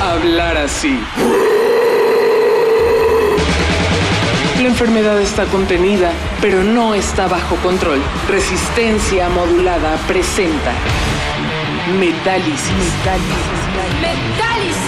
hablar así. La enfermedad está contenida, pero no está bajo control. Resistencia modulada presenta Metálisis. Metálisis. Wer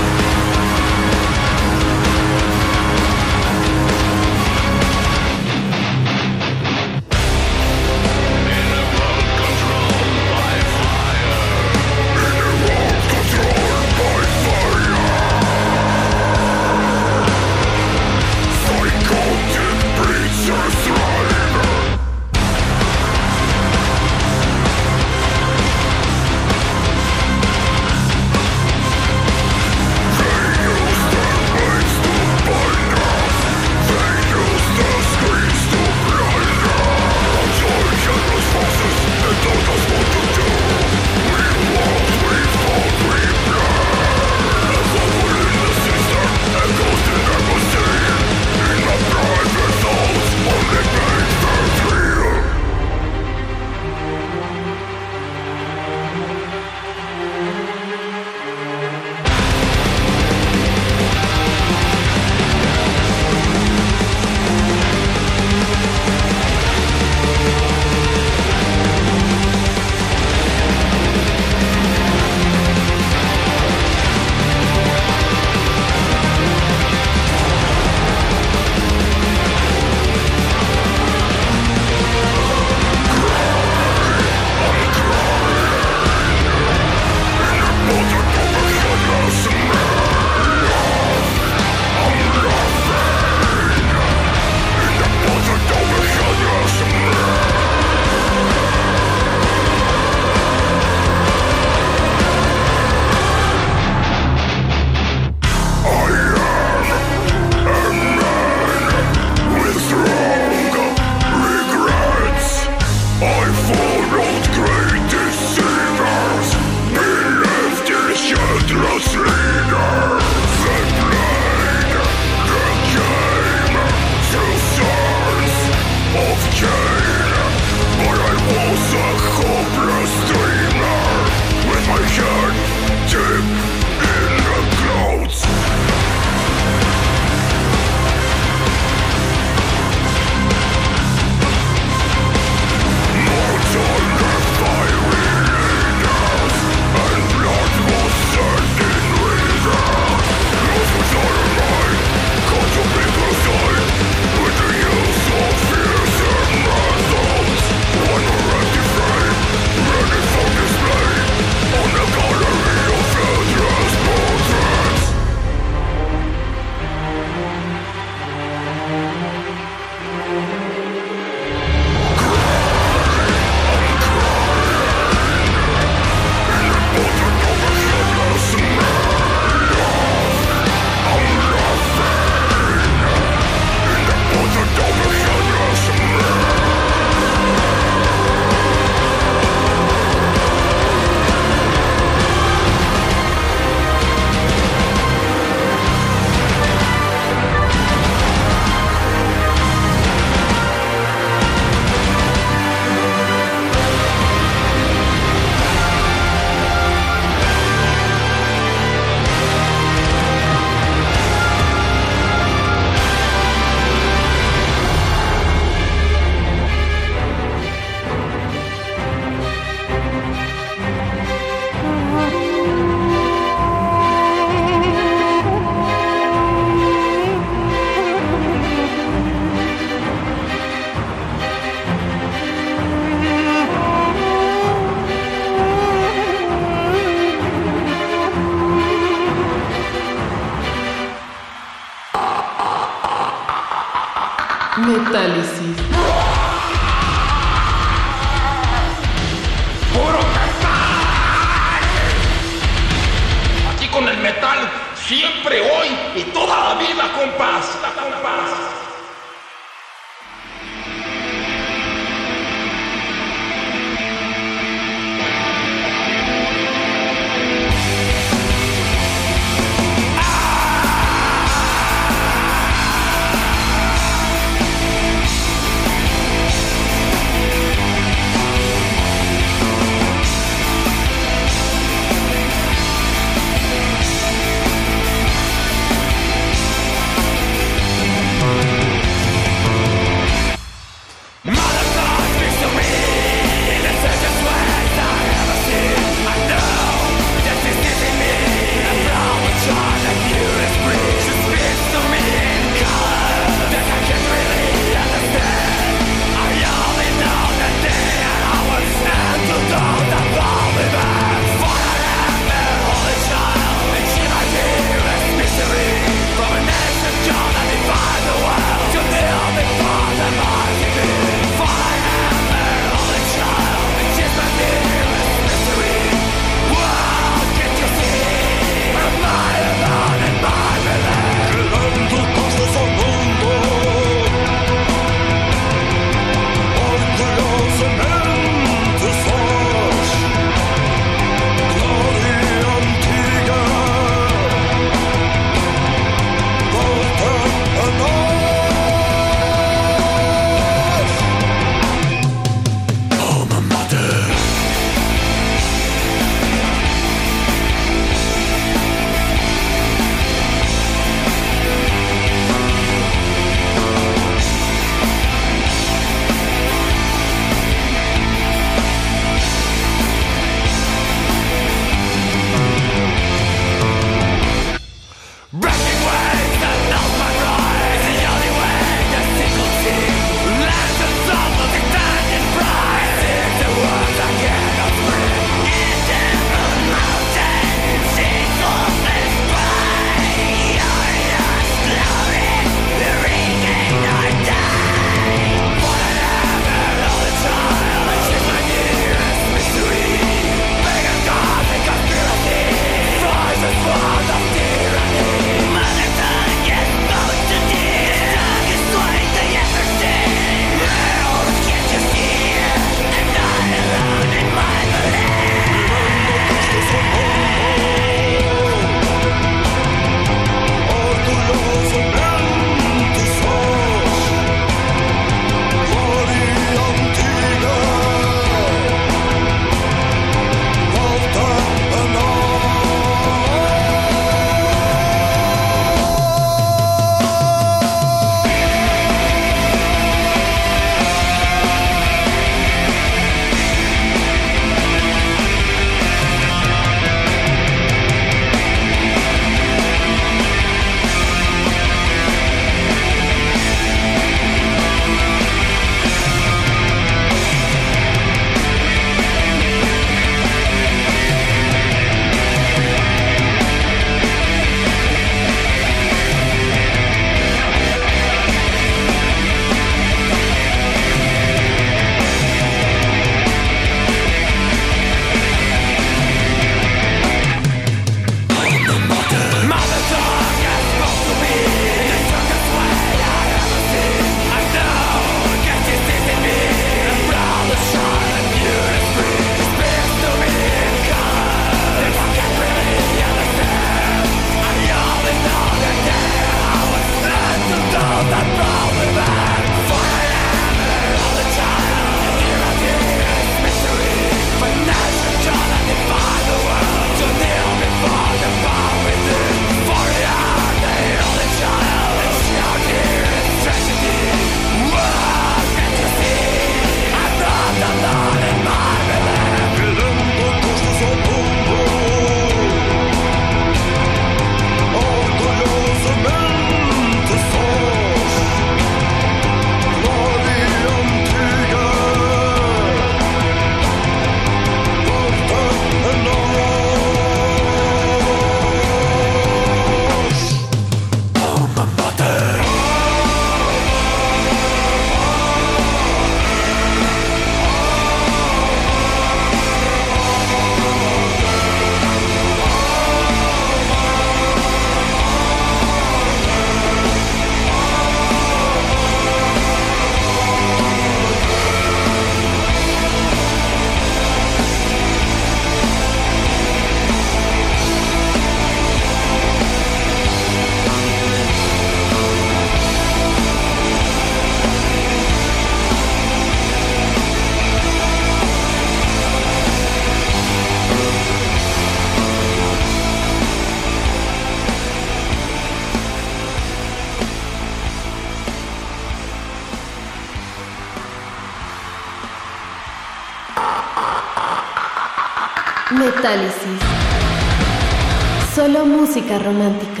romántica.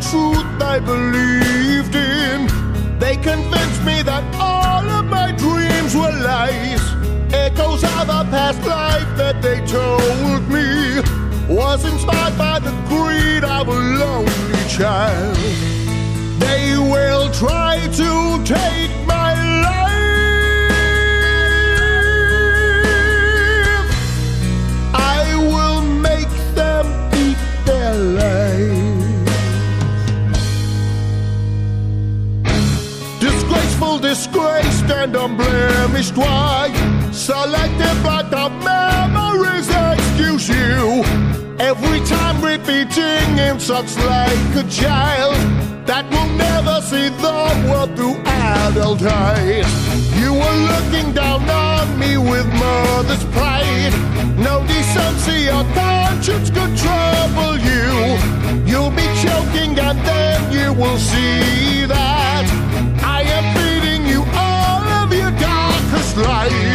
出 will see that I am feeding you all of your darkest light.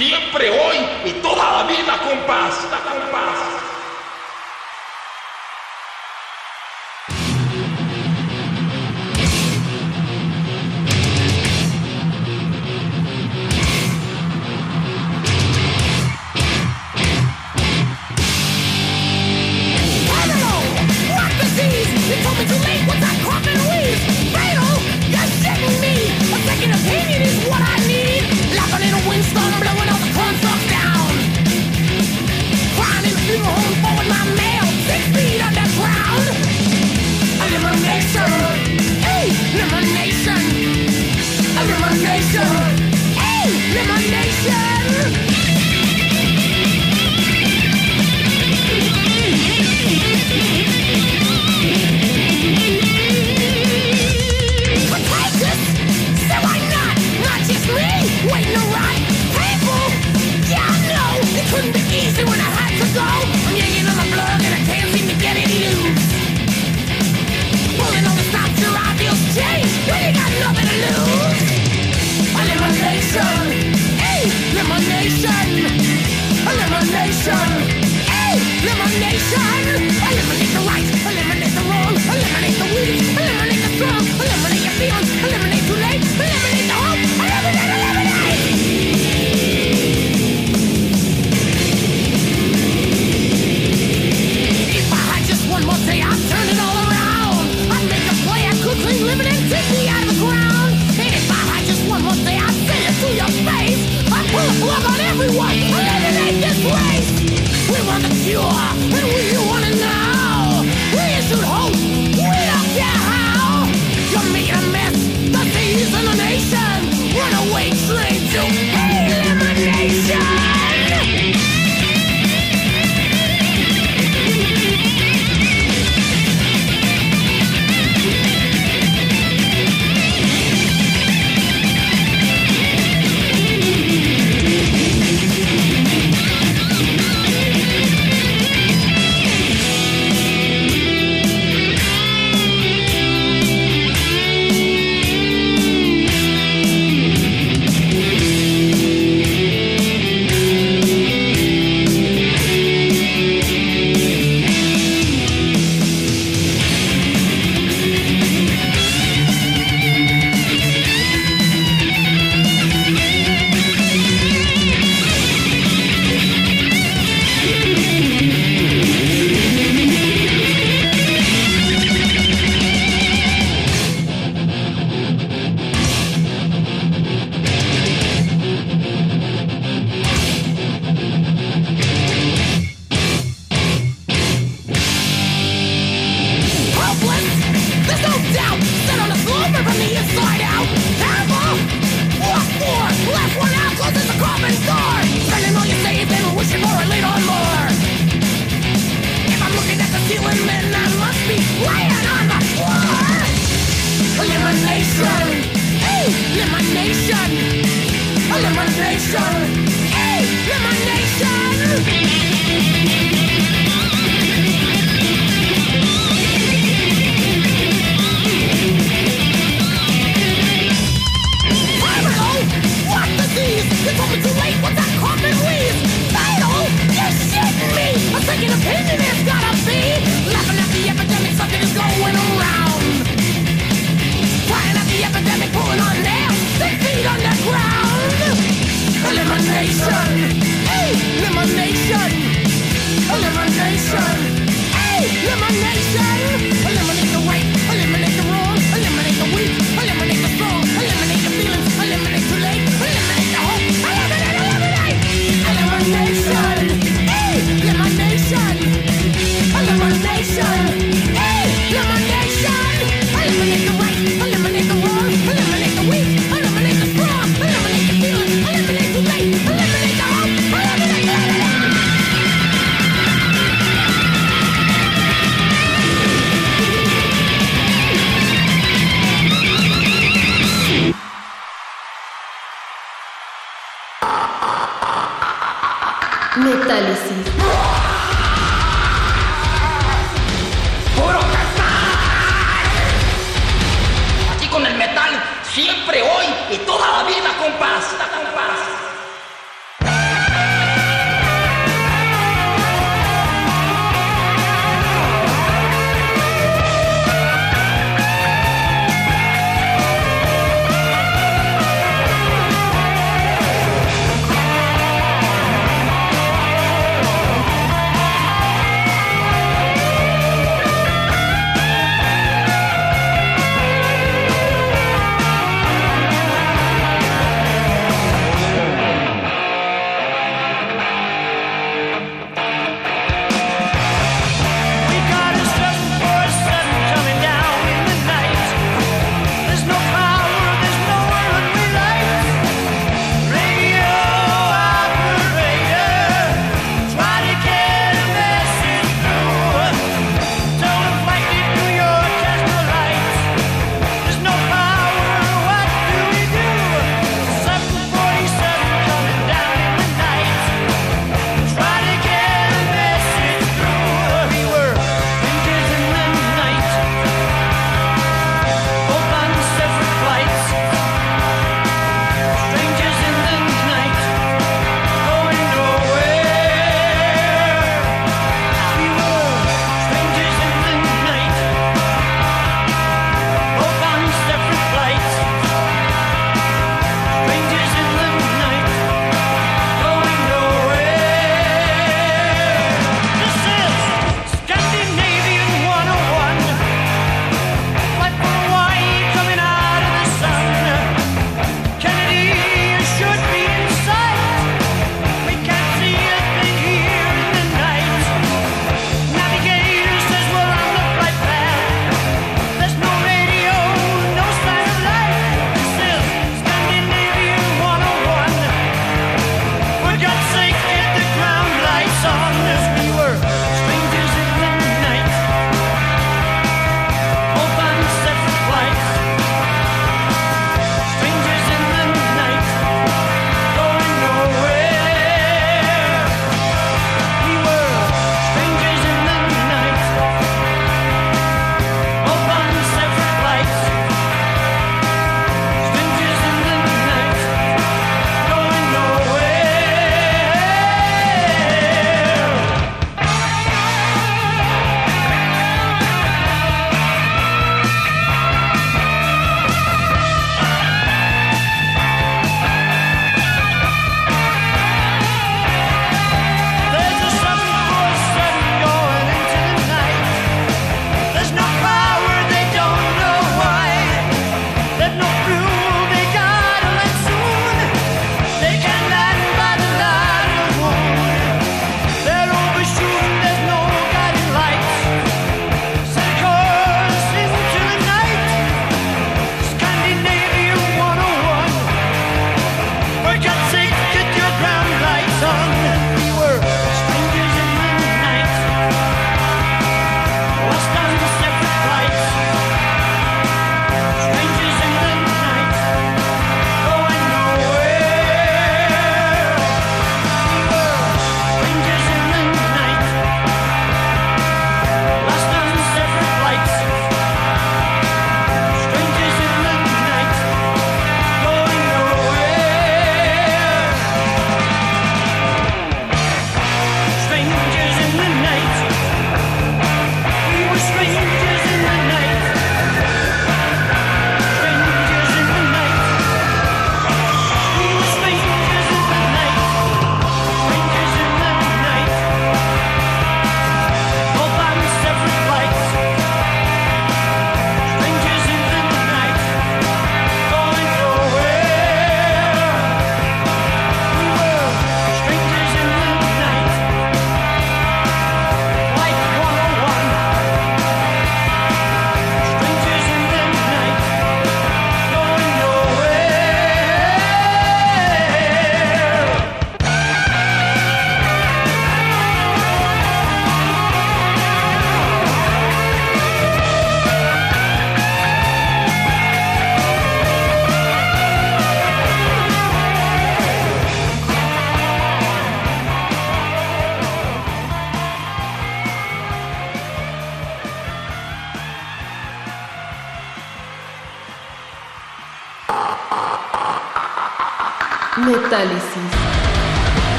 Siempre, hoy y toda la vida, compás. compás.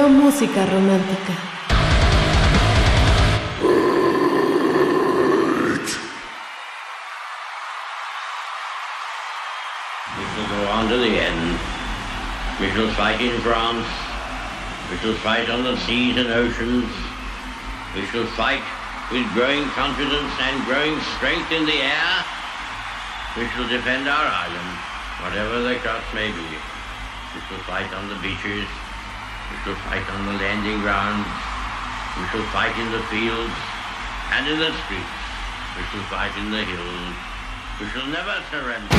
Solo música romántica. We shall go on to the end. We shall fight in France. We shall fight on the seas and oceans. We shall fight with growing confidence and growing strength in the air. We shall defend our island, whatever the cost may be. We shall fight on the beaches. We shall fight on the landing grounds. We shall fight in the fields and in the streets. We shall fight in the hills. We shall never surrender.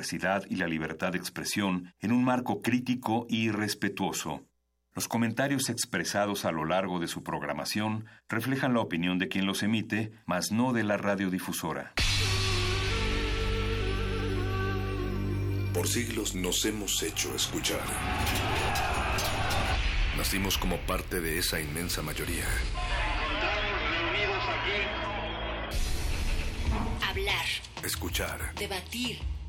Diversidad y la libertad de expresión en un marco crítico y respetuoso. Los comentarios expresados a lo largo de su programación reflejan la opinión de quien los emite, mas no de la radiodifusora. Por siglos nos hemos hecho escuchar. Nacimos como parte de esa inmensa mayoría. Hablar, Escuchar. debatir,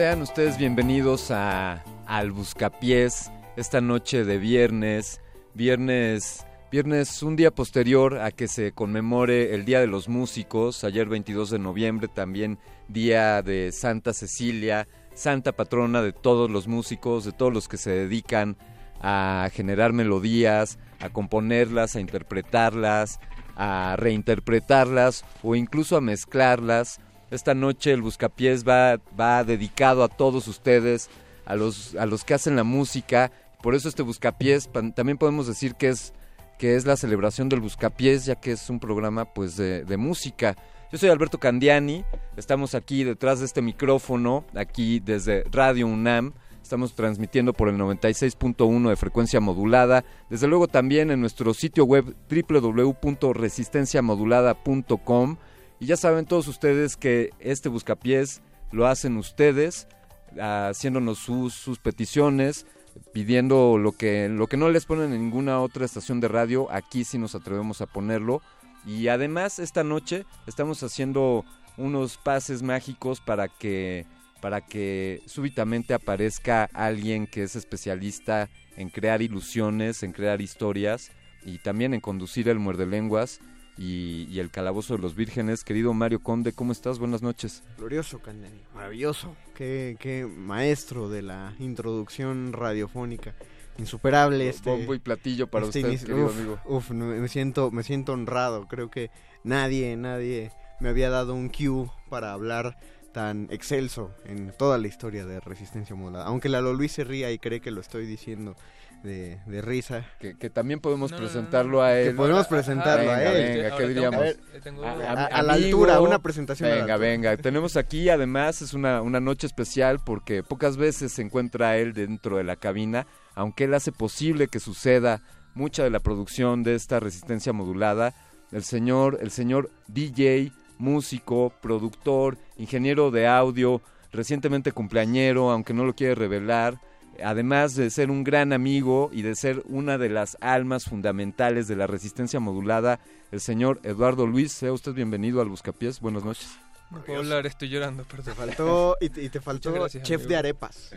Sean ustedes bienvenidos a al Buscapiés esta noche de viernes, viernes viernes un día posterior a que se conmemore el Día de los Músicos, ayer 22 de noviembre también día de Santa Cecilia, santa patrona de todos los músicos, de todos los que se dedican a generar melodías, a componerlas, a interpretarlas, a reinterpretarlas o incluso a mezclarlas. Esta noche el Buscapiés va, dedicado a todos ustedes, a los, a los que hacen la música. Por eso este Buscapiés también podemos decir que es, que es la celebración del Buscapiés, ya que es un programa pues de, de música. Yo soy Alberto Candiani, estamos aquí detrás de este micrófono, aquí desde Radio UNAM. Estamos transmitiendo por el 96.1 de frecuencia modulada. Desde luego también en nuestro sitio web www.resistenciamodulada.com. Y ya saben todos ustedes que este buscapiés lo hacen ustedes, haciéndonos sus, sus peticiones, pidiendo lo que, lo que no les ponen en ninguna otra estación de radio, aquí sí nos atrevemos a ponerlo. Y además esta noche estamos haciendo unos pases mágicos para que, para que súbitamente aparezca alguien que es especialista en crear ilusiones, en crear historias y también en conducir el muerde lenguas y, y el calabozo de los vírgenes. Querido Mario Conde, ¿cómo estás? Buenas noches. Glorioso, Candani. Maravilloso. Qué, qué maestro de la introducción radiofónica. Insuperable este. Bombo y platillo para este usted, querido Uf, amigo. Uf, me, me siento, me siento honrado. Creo que nadie, nadie me había dado un cue para hablar tan excelso en toda la historia de Resistencia Modulada. Aunque Lalo Luis se ría y cree que lo estoy diciendo de, de risa. Que, que también podemos No, no, no, presentarlo no. a él. Que podemos presentarlo a Venga, él. Venga, ¿qué diríamos? a ver, tengo- a- A- a- a la amigo. altura, una presentación Venga, venga. Tenemos aquí, además, es una, una noche especial porque pocas veces se encuentra él dentro de la cabina, aunque él hace posible que suceda mucha de la producción de esta resistencia modulada. El señor, el señor DJ, músico, productor, ingeniero de audio, recientemente cumpleañero, aunque no lo quiere revelar. Además de ser un gran amigo y de ser una de las almas fundamentales de la resistencia modulada, el señor Eduardo Luis, sea usted bienvenido al Buscapiés. Buenas noches. No puedo hablar, estoy llorando, perdón. Te faltó, y te, y te faltó gracias, chef amigo. de arepas.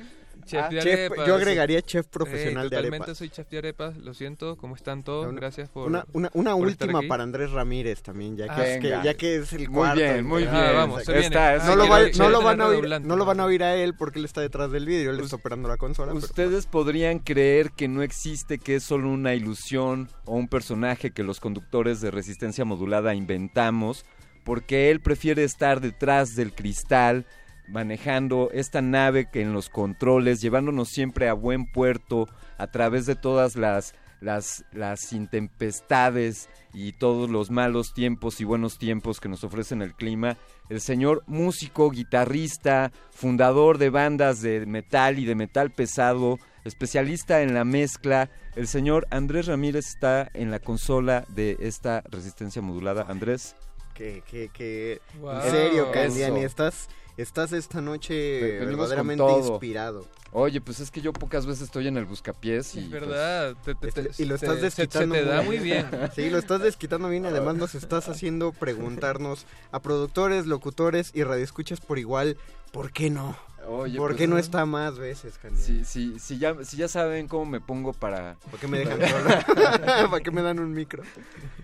Chef Ah, de chef- arepas. yo agregaría chef profesional Eh, de totalmente arepas. soy chef de arepas, lo siento, ¿cómo están todos? Una- Gracias por Una, una, una por estar última aquí. para Andrés Ramírez también, ya que, Ah, es, que, ya que es el Muy cuarto. bien, muy Ah, bien. vamos, se viene. Esta es- Ah, No lo, va- no, lo van a oír, no lo van a oír a él porque él está detrás del vidrio, él está operando la consola. pero- Ustedes podrían creer que no existe, que es solo una ilusión o un personaje que los conductores de resistencia modulada inventamos, porque él prefiere estar detrás del cristal, manejando esta nave que en los controles, llevándonos siempre a buen puerto a través de todas las las, las intempestades y todos los malos tiempos y buenos tiempos que nos ofrecen el clima, el señor músico, guitarrista, fundador de bandas de metal y de metal pesado, especialista en la mezcla, el señor Andrés Ramírez está en la consola de esta resistencia modulada. Andrés. Que, que, que... Wow. En serio, Candiani, estás, estás esta noche verdaderamente inspirado. Oye, pues es que yo pocas veces estoy en el buscapiés y... Es pues, verdad. te- te- te- Este, y lo te- estás desquitando Se, te da muy bien. Sí, lo estás desquitando bien y además nos estás haciendo preguntarnos a productores, locutores y radioescuchas por igual, ¿por qué no? Oye, ¿Por pues, qué no está más veces, Candiani? Si, si, si, ya, si ya saben cómo me pongo para... ¿Por qué me dejan solo? ¿Para qué me dan un micro?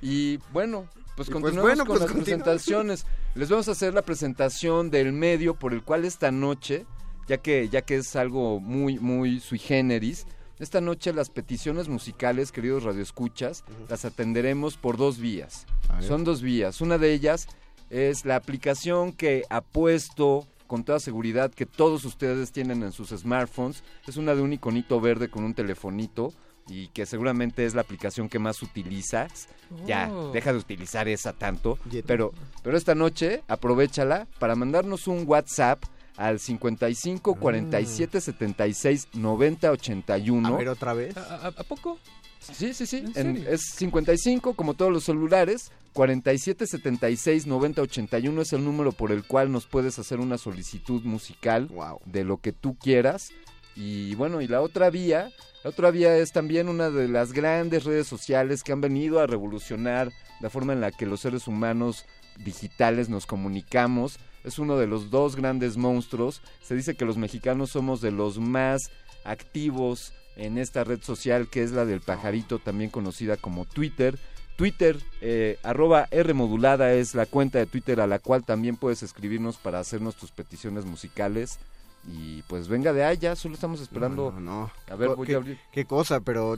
Y bueno, pues pues bueno, con pues las continúa. presentaciones. Les vamos a hacer la presentación del medio por el cual esta noche, ya que, ya que es algo muy, muy sui generis, esta noche las peticiones musicales, queridos radioescuchas, las atenderemos por dos vías. Son dos vías. Una de ellas es la aplicación que apuesto con toda seguridad que todos ustedes tienen en sus smartphones. Es una de un iconito verde con un telefonito y que seguramente es la aplicación que más utilizas. Ya, Oh. deja de utilizar esa tanto. Pero, pero esta noche aprovechala para mandarnos un WhatsApp al 55 47 76 90 81. A ver, otra vez. ¿A, a- a poco? Sí, sí, sí. ¿En en- serio? es 55, como todos los celulares. 47 76 90 81 es el número por el cual nos puedes hacer una solicitud musical Wow. de lo que tú quieras. Y bueno, y la otra vía, la otra vía es también una de las grandes redes sociales que han venido a revolucionar la forma en la que los seres humanos digitales nos comunicamos. Es uno de los dos grandes monstruos. Se dice que los mexicanos somos de los más activos en esta red social que es la del pajarito, también conocida como Twitter. Twitter, eh, arroba R modulada es la cuenta de Twitter a la cual también puedes escribirnos para hacernos tus peticiones musicales. Y pues venga de allá, solo estamos esperando. No, no, no. A ver, voy ¿qué, a abrir. qué cosa, pero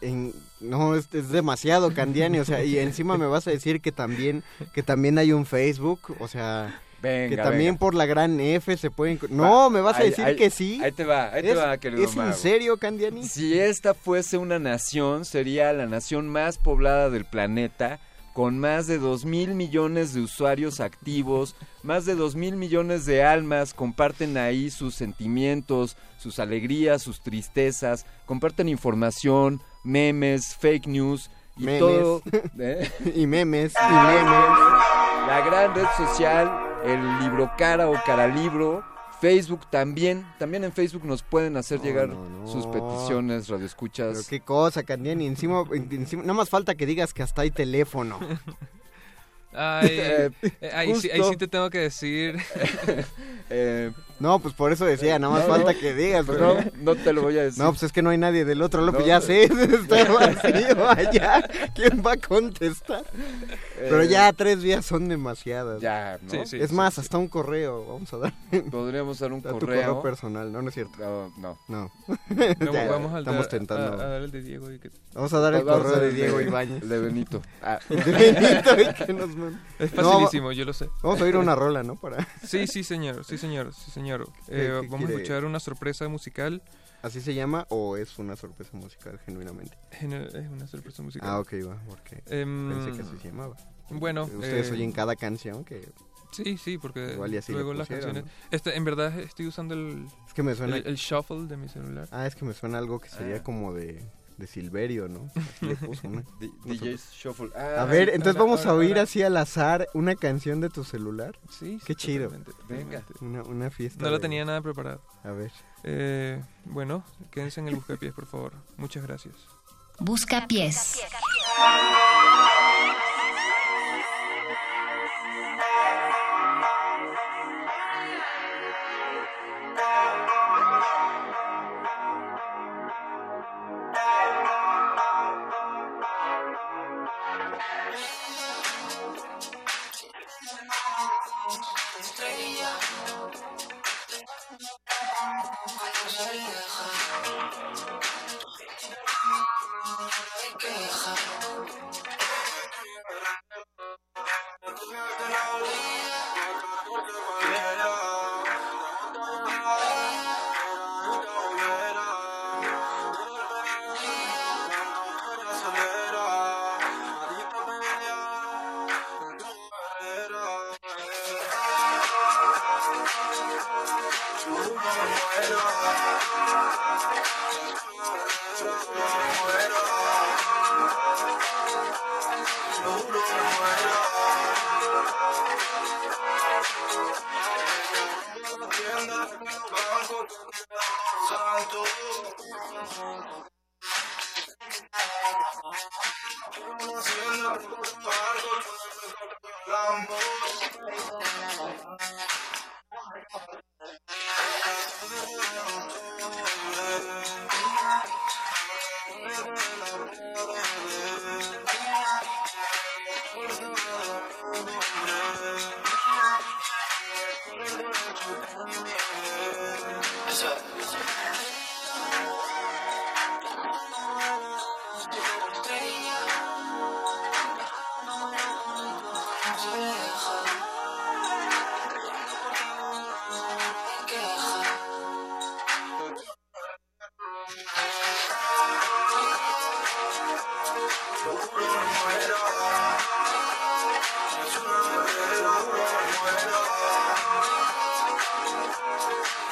en- no, es, es demasiado, Candiani, o sea, y encima me vas a decir que también, que también hay un Facebook, o sea, Venga, que también venga. por la gran F se pueden... No, me vas a Ahí- decir ahí- que sí. Ahí te va, ahí te ¿Es, va, querido ¿es en serio, Candiani? Si esta fuese una nación, sería la nación más poblada del planeta, con más de 2 mil millones de usuarios activos, más de 2 mil millones de almas comparten ahí sus sentimientos, sus alegrías, sus tristezas, comparten información, memes, fake news y Memes. todo. ¿eh? y memes, y memes. La gran red social, el libro cara o cara libro. Facebook también, también en Facebook nos pueden hacer No, llegar no, no. sus peticiones, radioescuchas. Pero qué cosa, Candiani, encima, encima, nada más falta que digas que hasta hay teléfono. Ay, Eh, eh, ahí, sí, ahí sí te tengo que decir. Eh, No, pues por eso decía, nada más No, falta no. que digas. pues pero- no, no te lo voy a decir. No, pues es que no hay nadie del otro lado, pues No. ya sé, está vacío allá. ¿Quién va a contestar? Pero Eh, ya tres vías son demasiadas. Ya, ¿no? Sí, sí. es más, hasta un correo. Vamos a dar Podríamos dar un a tu correo. correo personal. No, no es cierto. No, no. No. Vamos, Ya, vamos a, estamos dar- tentando. a- a dar el de Diego. Y que... Vamos a dar el Vamos correo de Diego Ibáñez. El de Benito. Ah, El de Benito, y que nos manda. Es No, facilísimo, yo lo sé. Vamos a oír una rola, ¿no? Para... Sí, sí, señor. Sí, señor. Sí, señor. ¿Qué- Eh, qué vamos quiere? a escuchar una sorpresa musical. ¿Así se llama o es una sorpresa musical, genuinamente? Gene- Es una sorpresa musical. Ah, ok, va, porque Em, pensé que así se llamaba. Bueno, Ustedes eh, oyen cada canción que... Sí, sí, porque Igual y así luego las pusieron, canciones. Este, en verdad estoy usando el, Es que me suena... el, el shuffle de mi celular. Ah, es que me suena algo que sería Ah. como de, de Silverio, ¿no? Le puso una. DJ Shuffle. Ah, A ver, entonces vamos a oír así al azar una canción de tu celular. Sí, Qué chido. Venga. Una, una fiesta. No lo tenía nada preparado. A ver. Eh, bueno, quédense en el buscapiés, por favor. Muchas gracias. Busca pies.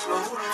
El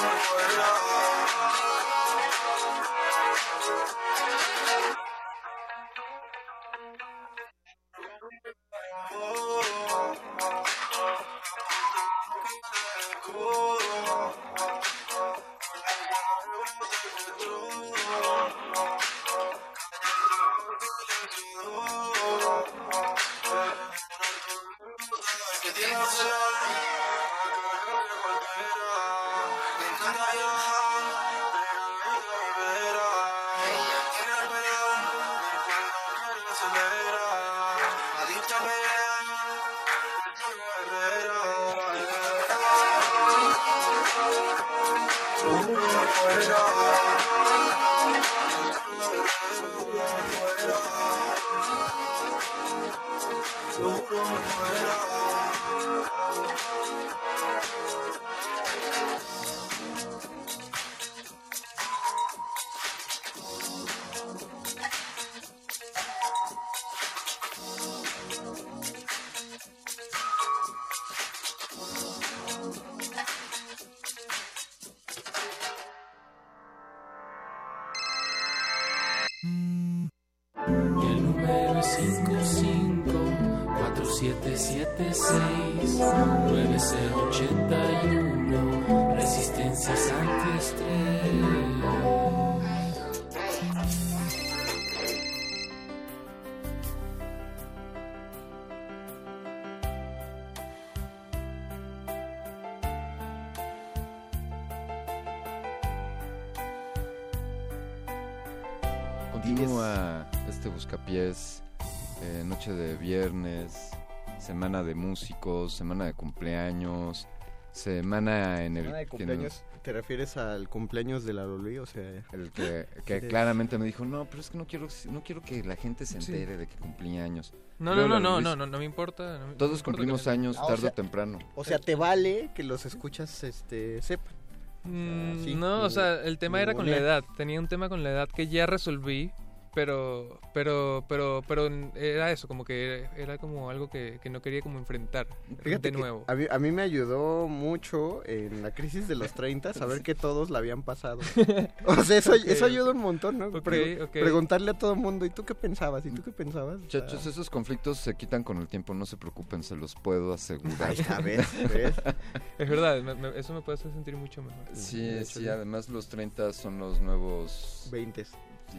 semana de músicos, semana de cumpleaños, semana en el Semana de cumpleaños, ¿Te refieres al cumpleaños de la Loli? O sea, el que, claramente me dijo, no, pero es que no quiero, no quiero que la gente se Sí. entere de que cumplí años. No, no, no, no, no, no, no me importa. no me- no Todos me cumplimos años Ah, o tarde sea- o temprano. O sea, te vale que los escuchas este sepan. Mm, sí, no, o sea, el tema era con la edad. Tenía un tema con la edad que ya resolví, pero, pero, pero, pero era eso, como que era, era como algo que, que no quería como enfrentar Fíjate de nuevo. A mí, a mí me ayudó mucho en la crisis de los 30 saber que todos la habían pasado. O sea, eso, Ok. eso ayuda un montón, ¿no? Preguntarle a todo el mundo, ¿y tú qué pensabas? ¿Y tú qué pensabas? O sea, Muchachos, esos conflictos se quitan con el tiempo, no se preocupen, se los puedo asegurar. Está, ¿ves? ¿ves? Es verdad, me- me- eso me puede hacer sentir mucho mejor. Sí, hecho, sí, además los 30 son los nuevos 20.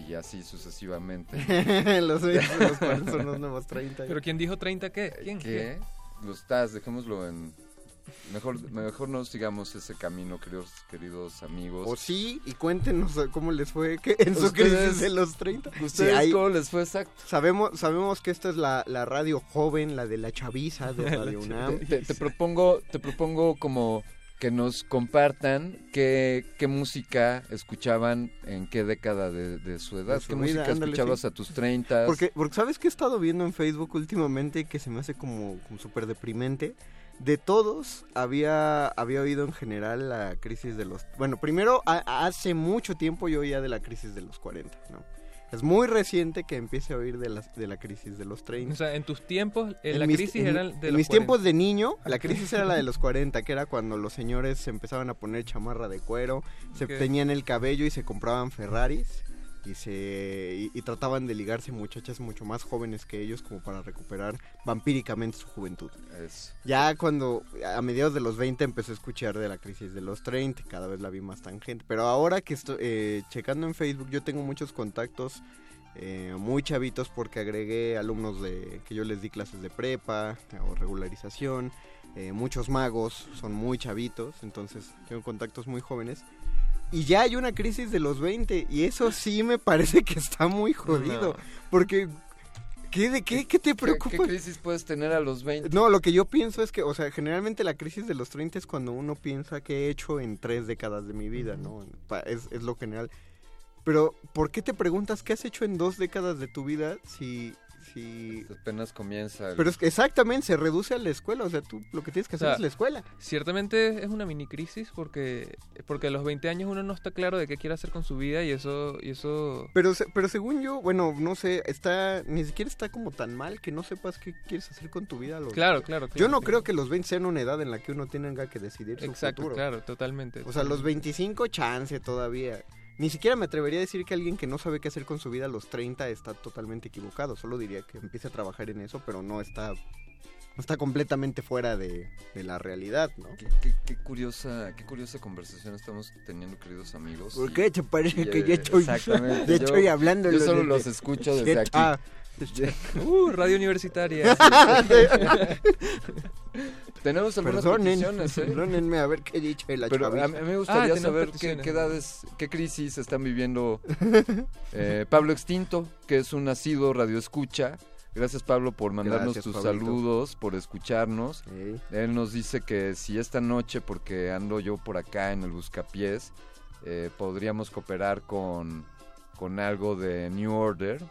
Y así sucesivamente. los 20, los 40 son los nuevos 30. ¿Pero quién dijo 30 qué? ¿Quién? ¿Qué? Los TAS, dejémoslo en... Mejor, mejor no sigamos ese camino, queridos, queridos amigos. O sí, y cuéntenos cómo les fue que en su crisis de los 30. ¿Ustedes Sí, ahí- cómo les fue exacto? Sabemos, sabemos que esta es la, la radio joven, la de la chaviza de Radio UNAM. te- te propongo, te propongo como que nos compartan qué, qué música escuchaban en qué década de, de su edad. De su ¿Qué vida, música ándale, escuchabas sí. a tus 30? Porque, porque sabes que he estado viendo en Facebook últimamente que se me hace como, como súper deprimente. De todos, había, había oído en general la crisis de los... Bueno, primero, a- hace mucho tiempo yo oía de la crisis de los 40, ¿no? Es muy reciente que empiece a oír de, las, de la crisis de los 30. O sea, en tus tiempos, en En la mis- crisis en- era de en los mis 40. tiempos de niño, la crisis era la de los 40, que era cuando los señores se empezaban a poner chamarra de cuero, se teñían el cabello y se compraban Ferraris y se y, y trataban de ligarse muchachas mucho más jóvenes que ellos como para recuperar vampíricamente su juventud. Es- Ya cuando a mediados de los 20 empecé a escuchar de la crisis de los 30, cada vez la vi más tangente, pero ahora que estoy eh, checando en Facebook yo tengo muchos contactos eh, muy chavitos porque agregué alumnos de que yo les di clases de prepa o regularización eh, muchos magos son muy chavitos, entonces tengo contactos muy jóvenes. Y ya hay una crisis de los 20 y eso sí me parece que está muy jodido. Porque, ¿qué, de qué, qué te ¿Qué, preocupa? qué crisis puedes tener a los 20? No, lo que yo pienso es que, o sea, generalmente la crisis de los 30 es cuando uno piensa que he hecho en tres décadas de mi vida, ¿no? Es, es lo general. Pero, ¿por qué te preguntas qué has hecho en dos décadas de tu vida si... si... Apenas comienza. el- Pero es que exactamente, se reduce a la escuela, o sea, tú lo que tienes que O hacer sea, es la escuela. Ciertamente es una mini crisis porque, porque a los 20 años uno no está claro de qué quiere hacer con su vida y eso... Y eso... Pero, pero según yo, bueno, no sé, está, ni siquiera está como tan mal que no sepas qué quieres hacer con tu vida. a los- Claro, claro, Yo no sí. creo que los 20 sean una edad en la que uno tenga que decidir su Exacto, futuro. claro, totalmente. O sea, los 25 chance todavía. Ni siquiera me atrevería a decir que alguien que no sabe qué hacer con su vida a los 30 está totalmente equivocado. Solo diría que empiece a trabajar en eso, pero no está, está completamente fuera de, de la realidad, ¿no? Qué, qué- qué curiosa, qué curiosa conversación estamos teniendo, queridos amigos. ¿Por qué te parece y, que eh, ya estoy- ya yo- estoy hablando Yo lo solo los escucho desde aquí. Ah, Uh, radio universitaria. Tenemos algunas Perdonen, peticiones, ¿eh? perdónenme a ver qué he dicho la Pero a, a mí me gustaría Ah, saber qué, qué edades, qué crisis están viviendo eh, Pablo Extinto, que es un nacido radioescucha. Gracias Pablo por mandarnos Gracias, tus Pablito. saludos, por escucharnos. Él nos dice que si esta noche, porque ando yo por acá en el Buscapiés, eh, podríamos cooperar con, con algo de New Order.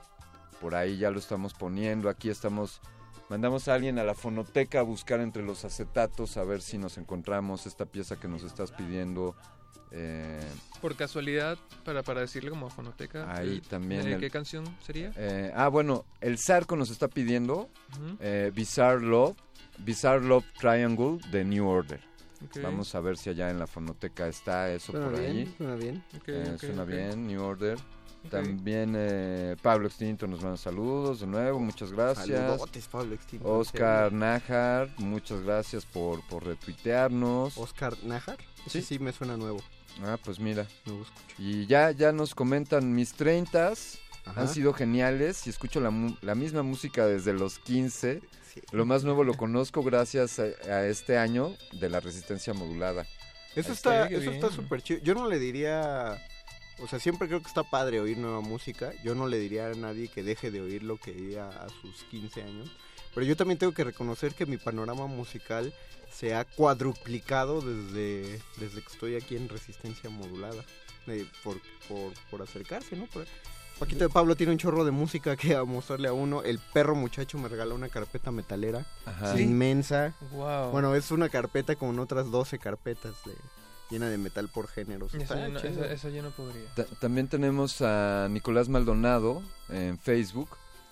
Por ahí ya lo estamos poniendo. Aquí estamos. Mandamos a alguien a la fonoteca a buscar entre los acetatos a ver si nos encontramos esta pieza que nos estás pidiendo. eh, Por casualidad, para, para decirle como a fonoteca. Ahí eh, también eh, el- ¿Qué canción sería? eh, ah, bueno, el Zarco nos está pidiendo eh, Bizarre Love, Bizarre Love Triangle de New Order. Vamos a ver si allá en la fonoteca está eso Suena por bien, ahí. suena bien. Ok, Eh, ok, suena bien, New Order. También eh, Pablo Extinto nos manda saludos de nuevo, muchas gracias. Saludotes, Pablo Extinto. Oscar Nájar, muchas gracias por, por retuitearnos. Oscar Nájar. Sí. Sí, me suena nuevo. Ah, pues mira. Nuevo escucho. Y ya, ya nos comentan mis 30 Ajá. han sido geniales y escucho la, la misma música desde los 15. Sí. Lo más nuevo lo conozco gracias a, a este año de la resistencia modulada. Eso Ahí está, qué eso está súper chido. Yo no le diría, o sea, siempre creo que está padre oír nueva música. Yo no le diría a nadie que deje de oír lo que oía a sus 15 años. Pero yo también tengo que reconocer que mi panorama musical se ha cuadruplicado desde, desde que estoy aquí en Resistencia Modulada. Eh, por, por, por acercarse, ¿no? Por- Paquito de Pablo tiene un chorro de música que a mostrarle a uno. El perro muchacho me regaló una carpeta metalera Ajá. Inmensa. Wow. Bueno, es una carpeta con otras 12 carpetas de, llena de metal por géneros. Eso Está yo, no, chido. eso- eso yo no podría. Ta- también tenemos a Nicolás Maldonado en Facebook.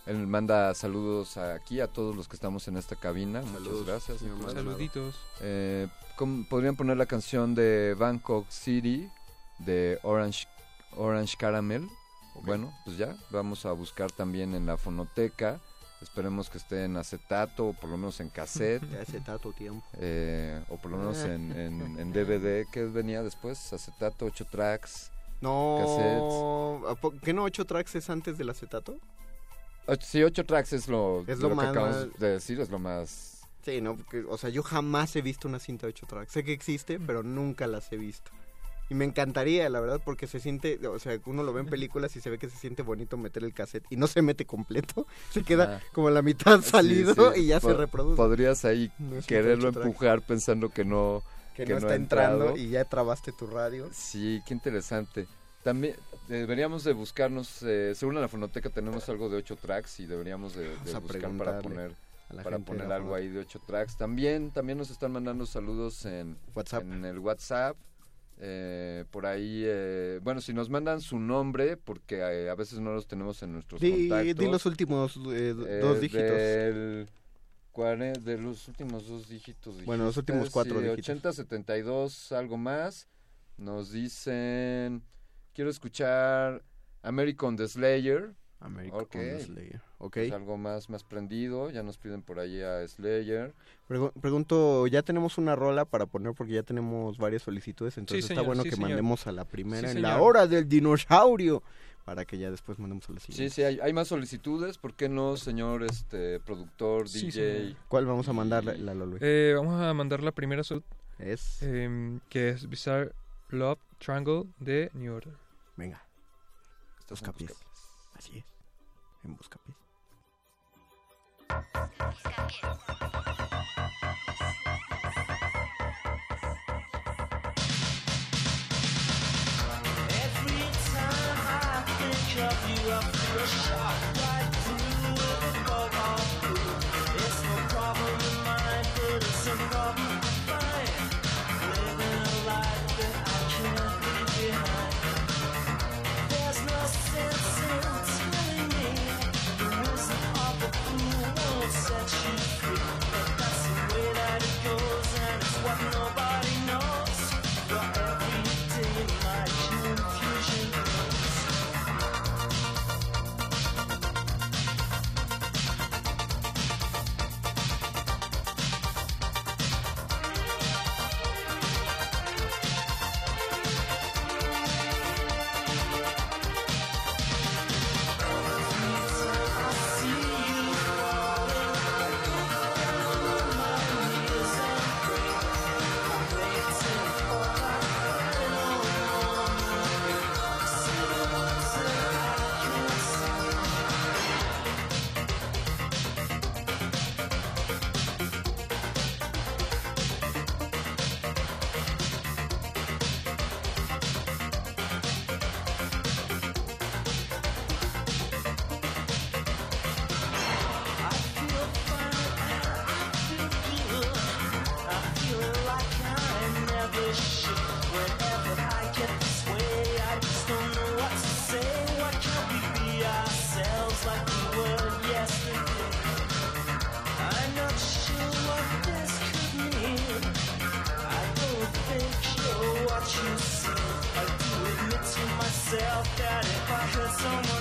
Él manda saludos aquí a todos los que estamos en esta cabina. Muchas gracias. señor. Saluditos. Eh, ¿cómo- podrían poner la canción de Bangkok City de Orange, Orange Caramel. Bueno, pues ya, vamos a buscar también en la fonoteca. Esperemos que esté en acetato o por lo menos en cassette. Tanto tiempo. eh, o por lo menos en, en- en DVD. ¿Qué venía después? Acetato, 8 tracks. No, ¿a po- ¿qué no 8 tracks es antes del acetato? Sí, 8 tracks es lo, Es lo lo que más- acabamos más- de decir, es lo más... Sí, no, porque, o sea, yo jamás he visto una cinta de 8 tracks. Sé que existe, pero nunca las he visto. Y me encantaría, la verdad, porque se siente, o sea, uno lo ve en películas y se ve que se siente bonito meter el cassette y no se mete completo. Se queda Ah. como la mitad salido sí, y ya se reproduce. Podrías ahí No quererlo ocho empujar pensando que no... que, que no no está entrando entrado. y ya trabaste tu radio. Sí, qué interesante. También deberíamos de buscarnos, eh, según la fonoteca tenemos algo de 8 tracks y deberíamos de, de buscar para poner para poner algo ahí de 8 tracks. También también nos están mandando saludos en WhatsApp. en el WhatsApp. Eh, por ahí, eh, bueno, si nos mandan su nombre, porque eh, a veces no los tenemos en nuestros Di, contactos. di los últimos eh, do- eh, dos dígitos. del de los últimos dos dígitos. Bueno, los últimos dijiste, cuatro sí, dígitos. 80, 72, algo más. Nos dicen, quiero escuchar American the Slayer. American Ok. Slayer. Ok. pues, algo más, más prendido. Ya nos piden por ahí a Slayer. Pregu- pregunto, ya tenemos una rola para poner porque ya tenemos varias solicitudes, entonces está señor, bueno sí, que señor. mandemos a la primera Sí, en la hora del dinosaurio para que ya después mandemos a la Sí, siguiente. sí, hay, hay más solicitudes. ¿Por qué no, señor este productor, Sí, DJ? señor. ¿Cuál vamos a mandar, la, la Lolo? Eh, vamos a mandar la primera sol- Es. em, que es Bizarre Love Triangle de New Order. Venga. Buscapiés. Buscapiés. Así es. En Buscapiés. escapé. Someone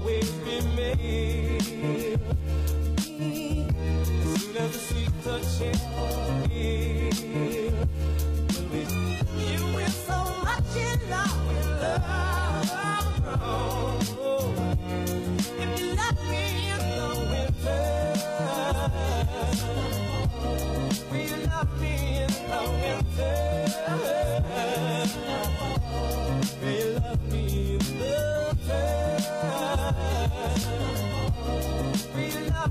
always remain? As soon as the sweet touch is you with so much in love with love. If you love me in the winter, will you love me in the winter?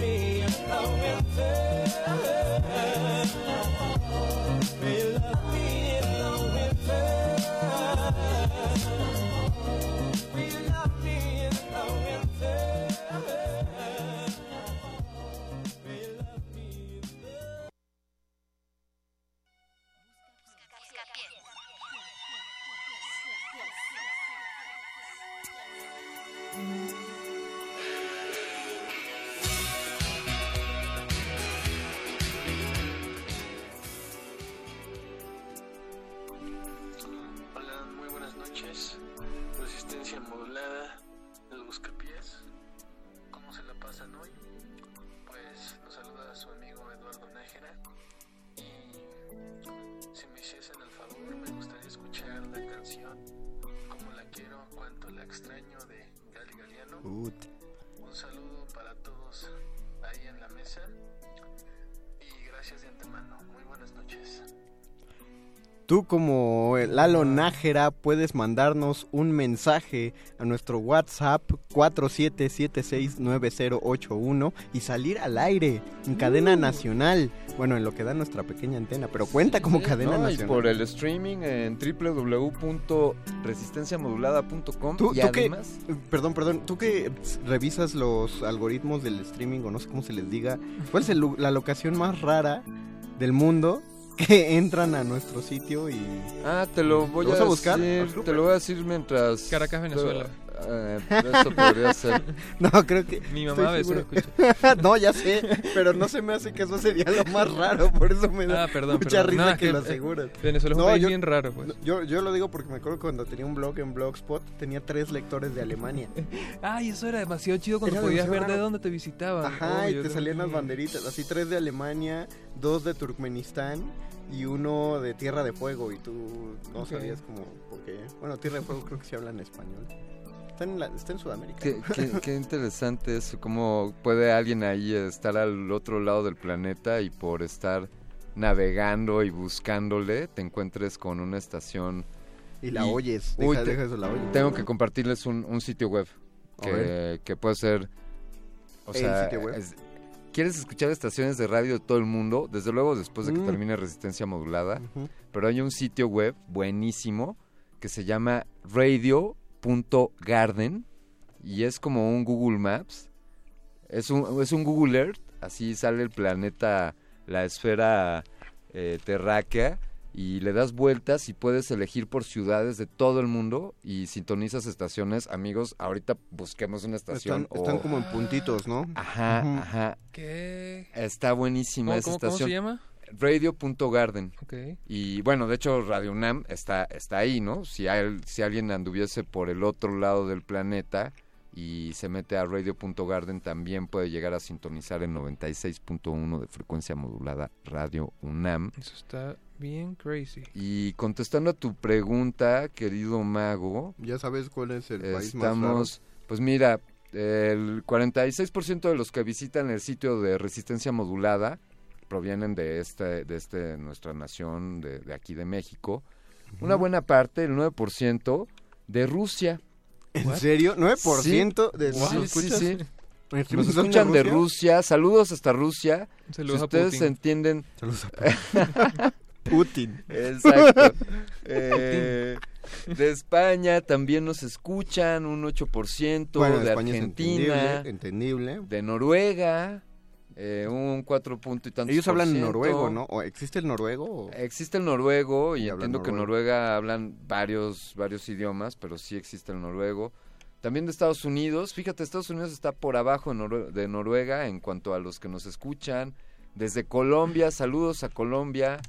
me Tú como el Lalo Nájera puedes mandarnos un mensaje a nuestro WhatsApp 47769081 y salir al aire en cadena nacional. Bueno, en lo que da nuestra pequeña antena, pero cuenta como cadena No, y nacional. por el streaming en www.resistenciamodulada.com Tú, y tú que, además perdón, perdón, tú que revisas los algoritmos del streaming o no sé cómo se les diga, ¿cuál es el la locación más rara del mundo que entran a nuestro sitio y... Ah, te lo voy ¿Lo vas a, a buscar? decir, te lo voy a decir mientras Caracas, Venezuela. Eh, eso podría ser. No, creo que. Mi mamá a veces escucha. no, ya sé, pero no se me hace que eso sería lo más raro, por eso me da Ah, perdón, mucha perdón. risa No, que, que, lo eh, aseguras. Venezuela es un país bien raro, pues. Yo, yo lo digo porque me acuerdo cuando tenía un blog en Blogspot, tenía tres lectores de Alemania. Ay, eso era demasiado chido cuando Era podías ver de dónde te visitaban. Ajá, Oh, y te salían que- las banderitas, así tres de Alemania, dos de Turkmenistán y uno de Tierra de Fuego y tú no sabías como por qué. Bueno, Tierra de Fuego creo que sí hablan español. Está en, la- está en Sudamérica. Qué, qué- qué interesante eso, cómo puede alguien ahí estar al otro lado del planeta y por estar navegando y buscándole te encuentres con una estación Y la oyes, deja- deja eso, la oyes. Tengo que compartirles un, un sitio web que, puede ser... O ¿El sea, sitio web? es- ¿quieres escuchar estaciones de radio de todo el mundo? Desde luego después de que Mm. termine Resistencia Modulada. Pero hay un sitio web buenísimo que se llama radio.garden y es como un Google Maps. Es un, es un Google Earth, así sale el planeta, la esfera eh, terráquea y le das vueltas y puedes elegir por ciudades de todo el mundo y sintonizas estaciones. Amigos, ahorita busquemos una estación. Están, como en puntitos, ¿no? Ajá, ajá. ¿Qué? Está buenísima ¿Cómo, esa cómo- cómo estación. se llama? Radio.garden. Ok. Y bueno, de hecho Radio UNAM está, está ahí, ¿no? Si, hay- si alguien anduviese por el otro lado del planeta y se mete a Radio.garden, también puede llegar a sintonizar en 96.1 de frecuencia modulada Radio UNAM. Eso está bien crazy. Y contestando a tu pregunta, querido mago, Ya sabes cuál es el país más estamos, pues mira, el 46% de los que visitan el sitio de resistencia modulada provienen de este, de este nuestra nación, de, de aquí de México. Una buena parte, el 9%, de Rusia. ¿En serio? ¿9% de sí, los sí, escuchas? sí. ¿Nos escuchan escuchan de de Rusia. Saludos hasta Rusia. Saludos si a ustedes Putin. entienden. Saludos a Putin. Exacto. Eh, de España también nos escuchan un 8%, Bueno, de España es Argentina, entendible, entendible. de Noruega, eh, un 4 punto y tantos Ellos hablan por noruego, ¿no? ¿O ¿Existe el noruego? o- Existe el noruego y, entiendo que en. Noruega hablan varios, varios idiomas, pero sí existe el noruego. También de Estados Unidos, fíjate, Estados Unidos está por abajo de, Norue- de Noruega en cuanto a los que nos escuchan. Desde Colombia, saludos a Colombia.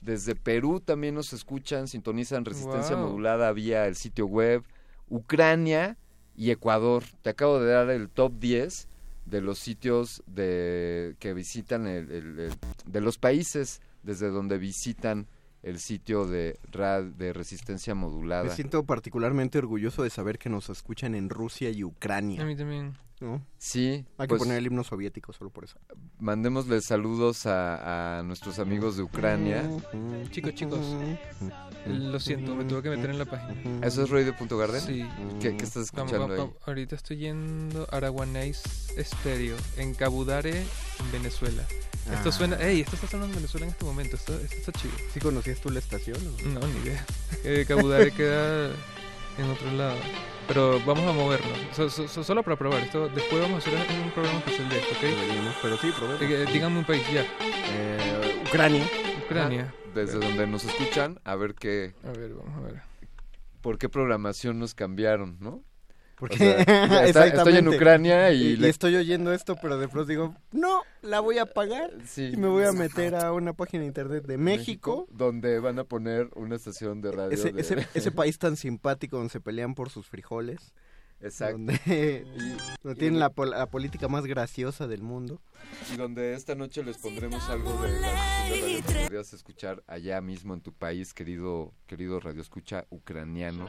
Desde Perú también nos escuchan, sintonizan resistencia Wow. modulada vía el sitio web. Ucrania y Ecuador. Te acabo de dar el top 10 de los sitios de que visitan el, el- el- de los países desde donde visitan el sitio de de resistencia modulada. Me siento particularmente orgulloso de saber que nos escuchan en Rusia y Ucrania. A mí también. ¿No? Sí, Hay que pues, poner el himno soviético solo por eso. mandémosle saludos a, a nuestros amigos de Ucrania. Chicos, chicos. Lo siento, me tuve que meter en la página. ¿Eso es radio.garden? Sí. ¿Qué, qué estás escuchando vamos, ahí? Ahorita estoy yendo a Araguanais Estéreo, en Cabudare, en Venezuela. Esto Ah. suena... ¡Ey! Esto está sonando en Venezuela en este momento. Esto, esto está chido. ¿Sí conocías tú la estación? o? No, ni idea. Eh, Cabudare queda en otro lado. Pero vamos a movernos. So- so- so- solo para probar. Esto, después vamos a hacer un programa especial de esto, ¿ok? Deberíamos, pero sí, probemos. Eh, díganme un país, ya. Eh, Ucrania. Ucrania. Desde donde nos escuchan, a ver qué, A ver, vamos a ver. por qué programación nos cambiaron, ¿no? Porque O sea, está- estoy en. Ucrania y, y, le- estoy oyendo esto, pero de pronto digo, no, la voy a pagar sí, y me voy a meter a una página de internet de México. donde van a poner una estación de radio. Ese, de- ese, ese país tan simpático donde se pelean por sus frijoles. Exacto. Donde, donde tienen la, pol- la política más graciosa del mundo. Y donde esta noche les pondremos algo de la que podrías escuchar allá mismo en tu país, querido, querido radio escucha ucraniano.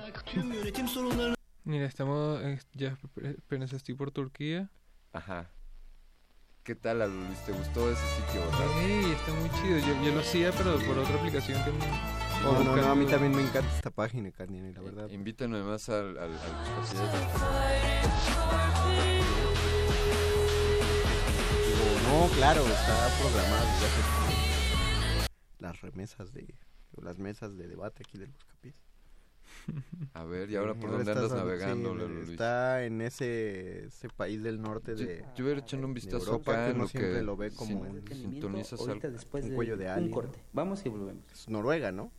Mira, estamos... eh, ya, espérense, estoy por Turquía. Ajá. ¿Qué tal, Luis? ¿Te gustó ese sitio, verdad? ¡Ey! Está muy chido. Yo, yo lo hacía, pero por otra aplicación que... me- No, no, no, a mí también me encanta esta página, Candiani, la verdad. Invítanos más al, al, no, claro, está programado desde hace las remesas de o las mesas de debate aquí del Buscapiés. A ver, ¿y ahora por dónde andas navegando, sí, Luis? Está en ese, ese país del norte Yo, de, yo voy a ir echando un de vistazo Europa acá que en lo siempre que lo ve como sin- un, sintonizas después un de cuello de un alien. corte. Vamos y volvemos. Es Noruega, ¿no?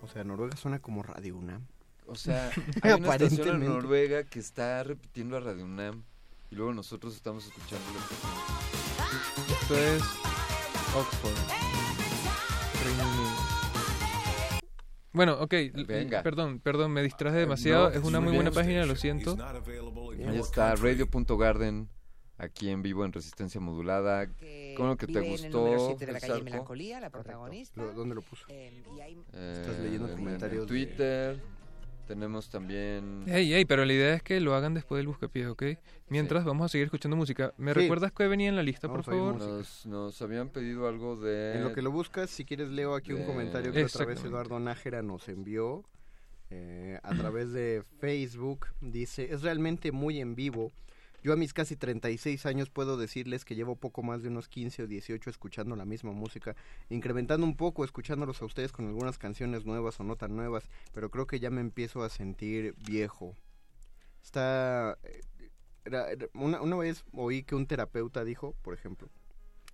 O sea, Noruega suena como Radio UNAM. O sea, hay una estación en. Noruega que está repitiendo a Radio UNAM y luego nosotros estamos escuchando la estación. Esto es Oxford, Bueno, ok, Venga. perdón, perdón, me distraje demasiado. no, es una muy buena página, lo siento. Ahí está radio.garden aquí en vivo en resistencia modulada. ¿Cómo que te en el gustó? número 7 de la calle Exarco? Melancolía, la protagonista. Lo- ¿Dónde lo puso? Eh, y hay- Eh, Estás leyendo en- en comentarios de- Twitter. Tenemos también Ey, ey, pero la idea es que lo hagan después del buscapiés, ¿ok? Mientras vamos a seguir escuchando música. ¿Me Sí. recuerdas que venía en la lista, por Vamos favor? nos, nos habían pedido algo de En lo que lo buscas, si quieres leo aquí un comentario que otra vez. Eduardo Nájera nos envió eh, a través de Facebook. Dice, es realmente muy en vivo. Yo a mis casi 36 años puedo decirles que llevo poco más de unos 15 o 18 escuchando la misma música, incrementando un poco, escuchándolos a ustedes con algunas canciones nuevas o no tan nuevas, pero creo que ya me empiezo a sentir viejo. Está... eh, era- era- una, una vez oí que un terapeuta dijo, por ejemplo,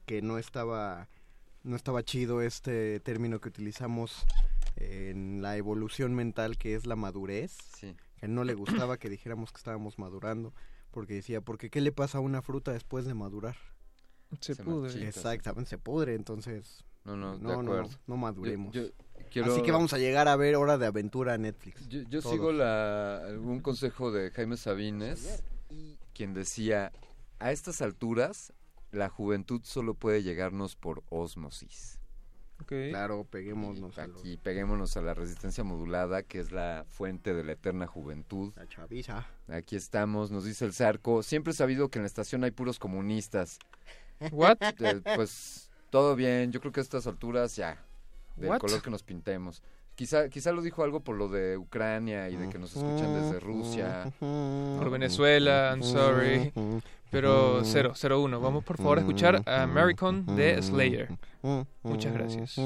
que no estaba no estaba chido este término que utilizamos en la evolución mental que es la madurez Sí. que no le gustaba que dijéramos que estábamos madurando porque decía porque qué le pasa a una fruta después de madurar Se pudre. marchita, Exactamente, se pudre, entonces... No, no, de no, no, acuerdo. no maduremos. Yo- yo quiero- Así que vamos a llegar a ver Hora de Aventura a Netflix. Yo, sigo la, un consejo de Jaime Sabines, quien decía, a estas alturas, la juventud solo puede llegarnos por osmosis. Claro, peguémonos a los- Aquí peguémonos a la resistencia modulada, que es la fuente de la eterna juventud. La chaviza. Aquí estamos, nos dice el Zarco. Siempre he sabido que en la estación hay puros comunistas. What? Eh, pues todo bien, yo creo que a estas alturas ya, del What? color que nos pintemos. Quizá, quizá lo dijo algo por lo de Ucrania y de que nos escuchan desde Rusia. Por Venezuela, I'm sorry. Pero 001. Vamos por favor a escuchar a American de Slayer. Muchas gracias.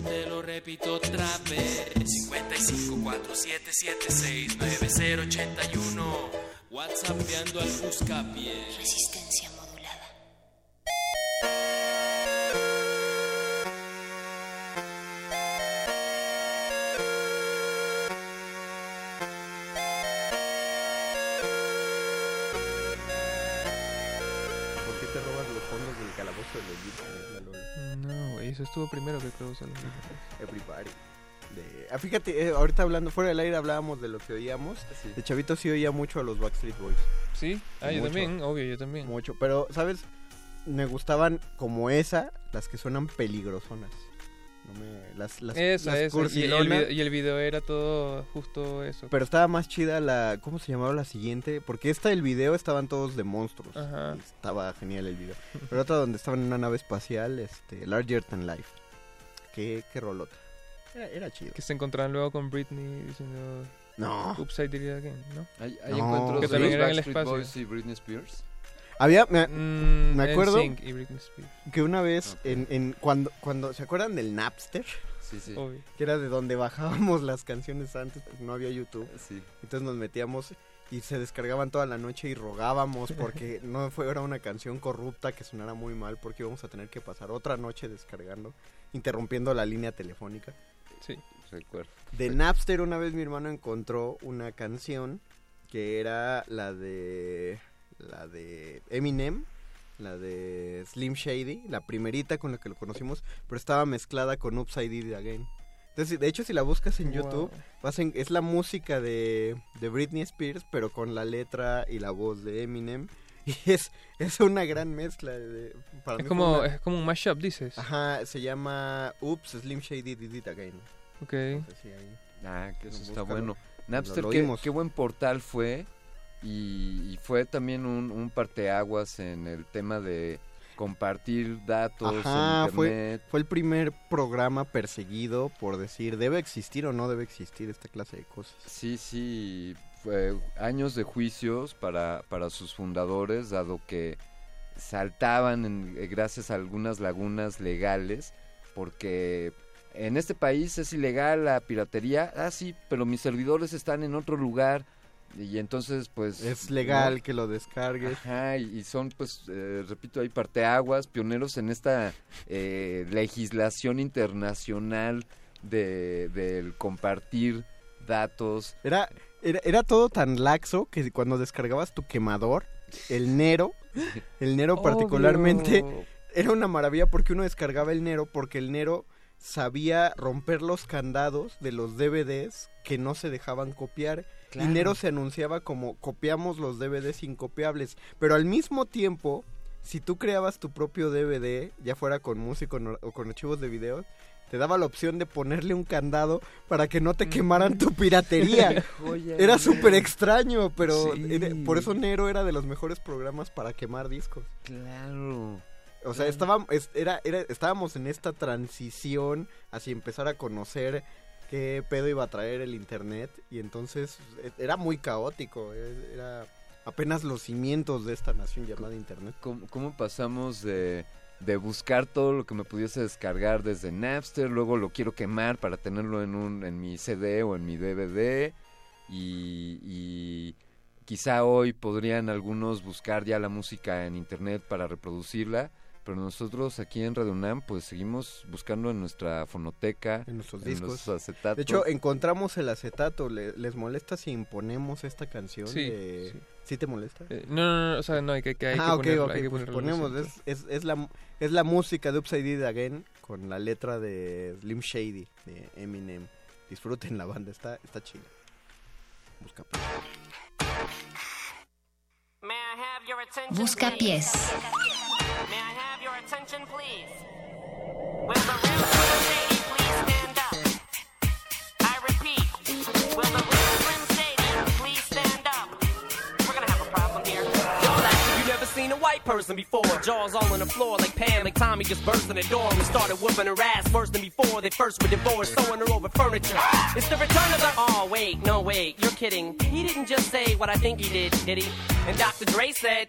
Te lo repito otra vez. 55 477 9081 WhatsAppeando al buscapié estuvo primero que creo que Everybody. De- Ah, fíjate, eh, ahorita hablando fuera del aire hablábamos de lo que oíamos. De chavito sí oía mucho a los Backstreet Boys. Sí, ah, yo también, obvio, yo también. Mucho, pero, ¿sabes? me gustaban como esa, las que suenan peligrosonas. No me, las, las, Esa, las. Y el, video, y el video era todo justo eso. Pero estaba más chida la. ¿Cómo se llamaba la siguiente? Porque esta, el video, estaban todos de monstruos. Ajá. Estaba genial el video. Pero otra donde estaban en una nave espacial, este, Larger Than Life. Qué, qué rolota. Era, era chido. Que se encontraban luego con Britney diciendo... No. Upside Did It Again, ¿no? Hay, hay No. encuentros Que de también los era en el Backstreet espacio. Boys y Britney Spears. Había. Me, Mm, me acuerdo NSYNC y Britney Spears. que una vez, en, en cuando, cuando. ¿Se acuerdan del Napster? Sí, sí. Obvio. Que era de donde bajábamos las canciones antes, porque no había YouTube. Sí. Entonces nos metíamos y se descargaban toda la noche y rogábamos porque no fuera una canción corrupta que sonara muy mal porque íbamos a tener que pasar otra noche descargando, interrumpiendo la línea telefónica. Sí. Recuerdo. De Napster una vez mi hermano encontró una canción que era la de la de Eminem, la de Slim Shady, la primerita con la que lo conocimos, pero estaba mezclada con Upside Did It Again. Entonces, de hecho, si la buscas en Wow. YouTube, vas en- es la música de, de Britney Spears, pero con la letra y la voz de Eminem. Y es, es una gran mezcla. de- para Es mí como, una- es como un mashup, dices. Ajá, se llama Oops, Slim Shady Did It Again. Ok. Ahí. Ah, que eso está bueno. Napster, lo qué, qué buen portal fue. Y, y fue también un, un parteaguas en el tema de compartir datos Ajá, en fue, internet. fue el primer programa perseguido por decir, ¿debe existir o no debe existir esta clase de cosas? Sí, sí, fue años de juicios para, para sus fundadores, dado que saltaban en- eh, gracias a algunas lagunas legales, porque en este país es ilegal la piratería, ah sí, pero mis servidores están en otro lugar y entonces pues... Es legal ¿no? que lo descargues. Ajá, y son, pues, eh, repito, hay parteaguas, pioneros en esta eh, legislación internacional de, del compartir datos. Era, era, era todo tan laxo que cuando descargabas tu quemador, el Nero, el Nero particularmente, era una maravilla porque uno descargaba el Nero porque el Nero sabía romper los candados de los DVDs que no se dejaban copiar. Claro. Y Nero se anunciaba como copiamos los DVDs incopiables. Pero al mismo tiempo, si tú creabas tu propio DVD, ya fuera con música o con archivos de videos, te daba la opción de ponerle un candado para que no te quemaran tu piratería. Era súper extraño, pero Sí. era- por eso Nero era de los mejores programas para quemar discos. Claro. O sea, era, era, estábamos en esta transición hacia empezar a conocer qué pedo iba a traer el internet y entonces e- era muy caótico, e- era apenas los cimientos de esta nación llamada internet. ¿Cómo, pasamos de, de buscar todo lo que me pudiese descargar desde Napster, luego lo quiero quemar para tenerlo en, un, en mi CD o en mi DVD y quizá hoy podrían algunos buscar ya la música en internet para reproducirla, pero nosotros aquí en Radio UNAM pues seguimos buscando en nuestra fonoteca, En nuestros discos. los acetatos. De hecho, encontramos el acetato. ¿Le- ¿Les molesta si imponemos esta canción? Sí, de- sí. ¿Sí te molesta? Eh, no, no, no, o sea, no, hay que, que hay ah, que ok, ponerlo, ok, hay que pues ponemos. Es, es, es, la, es la música de Upside It Again con la letra de Slim Shady de Eminem. Disfruten la banda, está, está chida. Busca pues. Busca pies. May I have your attention, please? Will the real Slim Shady please stand up? I repeat, will the real Slim Shady please stand up? We're gonna have a problem here. You never seen a white person before. Jaws all on the floor like Pam, like Tommy just burst in the door and started whooping her ass worse than before. They first were divorced, throwing her over furniture. It's the return of the. Oh wait, no wait, you're kidding. He didn't just say what I think he did, did he? And Dr. Dre said.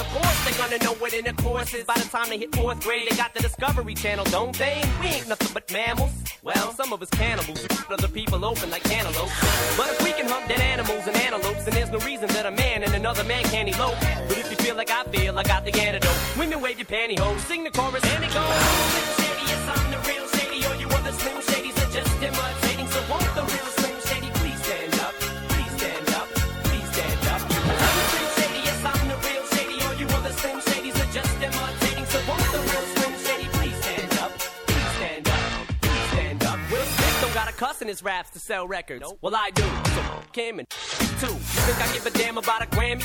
Of course, they're gonna know what intercourse is by the time they hit fourth grade. They got the Discovery Channel, don't they? We ain't nothing but mammals. Well, some of us cannibals, other people open like cantaloupes. But if we can hunt dead animals and antelopes, then there's no reason that a man and another man can't elope. But if you feel like I feel, I got the antidote. Women wave your pantyhose, sing the chorus, and it goes. Shady, I'm the real Shady. All you other Slim Shadys don't got a cuss in his raps to sell records. Well, I do. So f- him and f- too. You think I give a damn about a Grammy?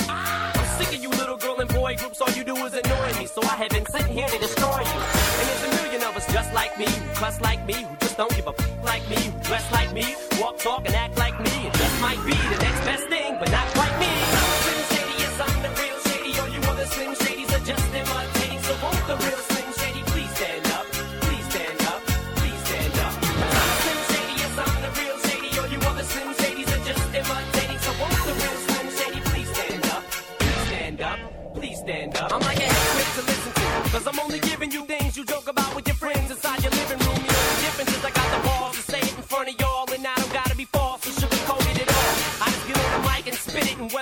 Boy groups, all you do is annoy me. So I have been sitting here to destroy you. And there's a million of us just like me, who cuss like me, who just don't give a f- like me, who dress like me, walk, talk, and act like me. Just might be the next best thing, but not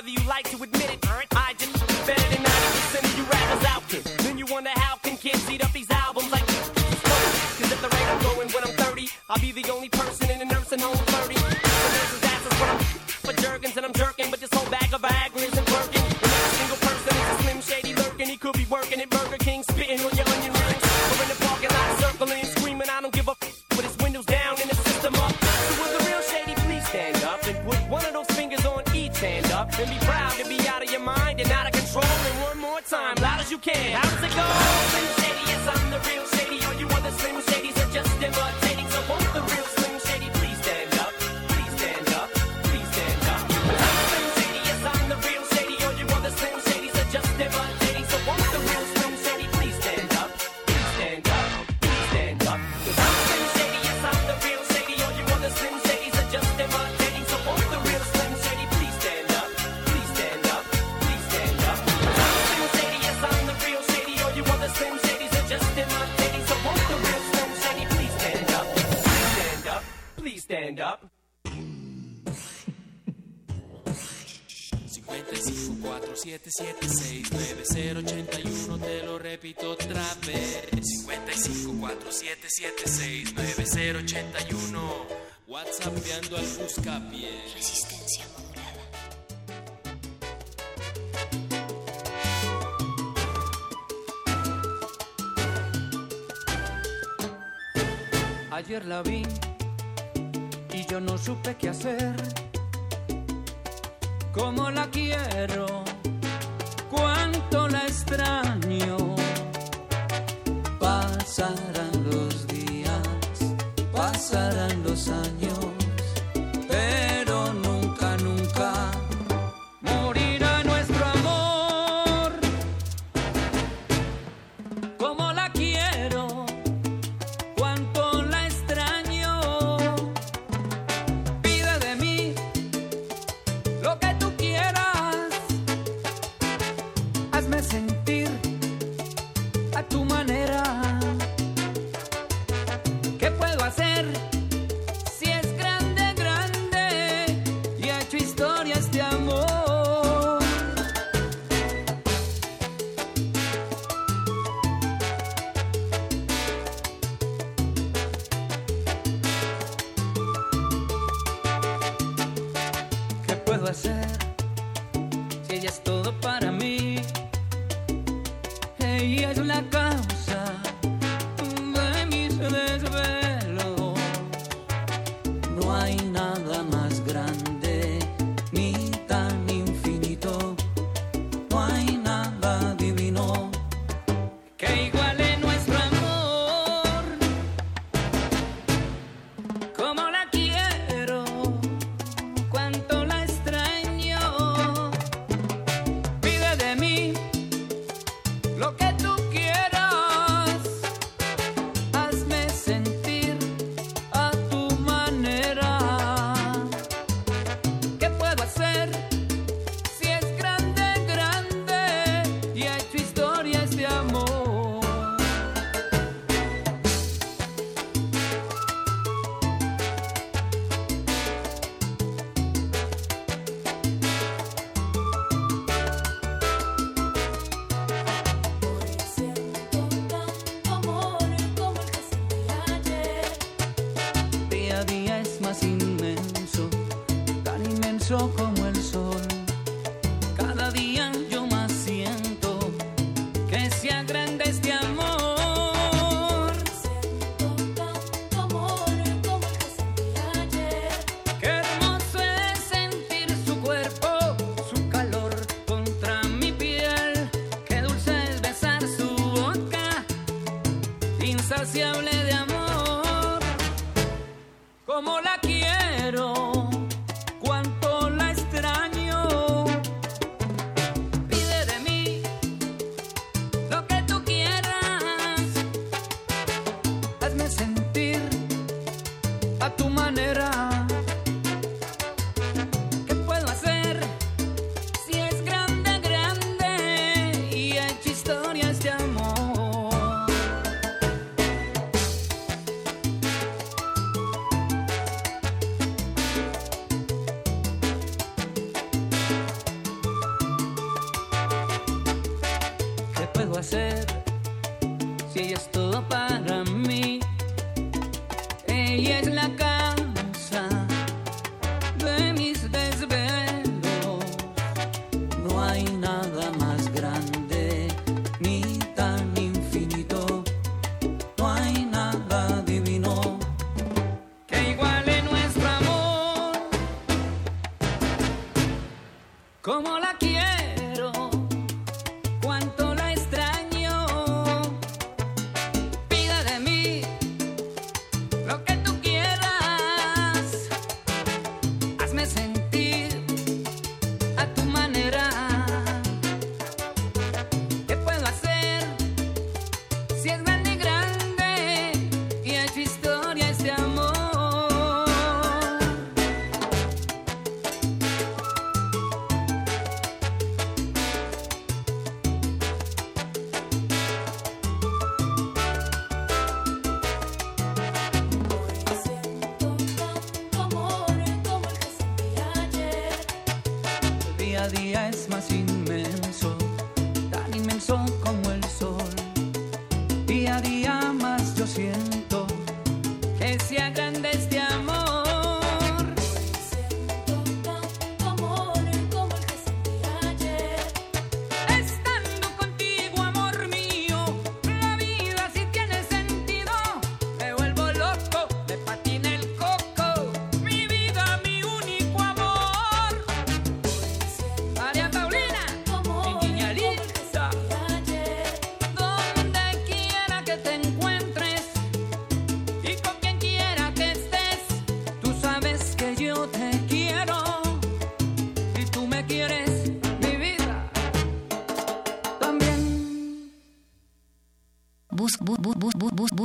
whether you like to admit it, I just better than 90% of you rappers out there. Then you wonder how can kids eat up these albums like Cause at the rate I'm going when I'm 30, I'll be the only person in a nursing home time, loud as you can. How does it go? Slim Shady, yes, I'm the real shady. All you other Slim Shadys are just imitating. So won't Whatsappeando al buscapié Resistencia modulada. Ayer la vi y yo no supe qué hacer. Cómo la quiero, cuánto la extraño. Pasarán los días, pasarán los años,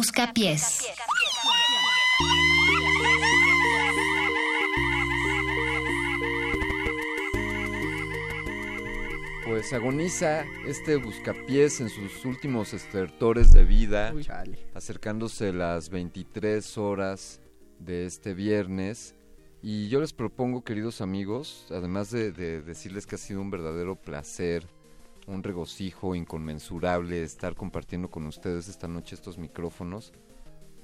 bu- bu- busca pies. Pues agoniza este buscapiés en sus últimos estertores de vida, Uy. Chale. acercándose las 23 horas de este viernes. Y yo les propongo, queridos amigos, además de, de decirles que ha sido un verdadero placer, un regocijo inconmensurable estar compartiendo con ustedes esta noche estos micrófonos,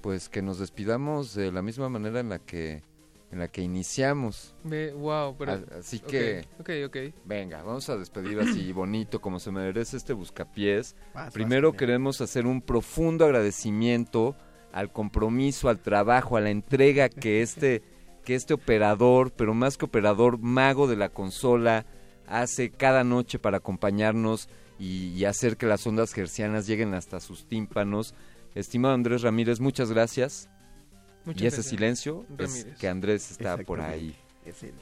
pues que nos despidamos de la misma manera en la que en la que iniciamos. Wow, pero. Así que Ok, ok. Venga, vamos a despedir así bonito como se merece este buscapiés. Vas, Primero vas, queremos hacer un profundo agradecimiento al compromiso, al trabajo, a la entrega que este que este operador, pero más que operador, mago de la consola hace cada noche para acompañarnos y, y hacer que las ondas gercianas lleguen hasta sus tímpanos. Estimado Andrés Ramírez, muchas gracias. Muchas y ese gracias, silencio es que Andrés está por ahí.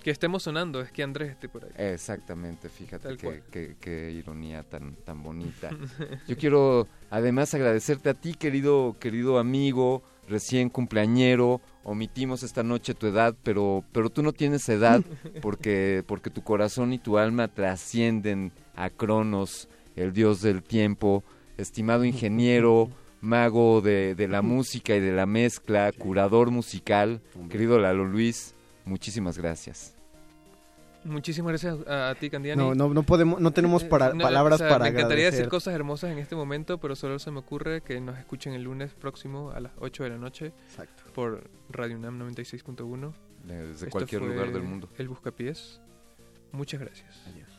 Que estemos sonando, es que Andrés esté por ahí. Exactamente, fíjate qué- qué ironía tan, tan bonita. Yo quiero además agradecerte a ti, querido, querido amigo, recién cumpleañero. Omitimos esta noche tu edad, pero, pero tú no tienes edad porque, porque tu corazón y tu alma trascienden a Cronos, el dios del tiempo. Estimado ingeniero, mago de, de la música y de la mezcla, curador musical, querido Lalo Luis, muchísimas gracias. Muchísimas gracias a, a ti, Candiani. No, no, no podemos, no tenemos para- No, palabras o sea, para Me encantaría agradecer. decir cosas hermosas en este momento, pero solo se me ocurre que nos escuchen el lunes próximo a las 8 de la noche por Radio UNAM 96.1. Desde cualquier lugar del mundo. El Buscapiés. Muchas gracias. Adiós.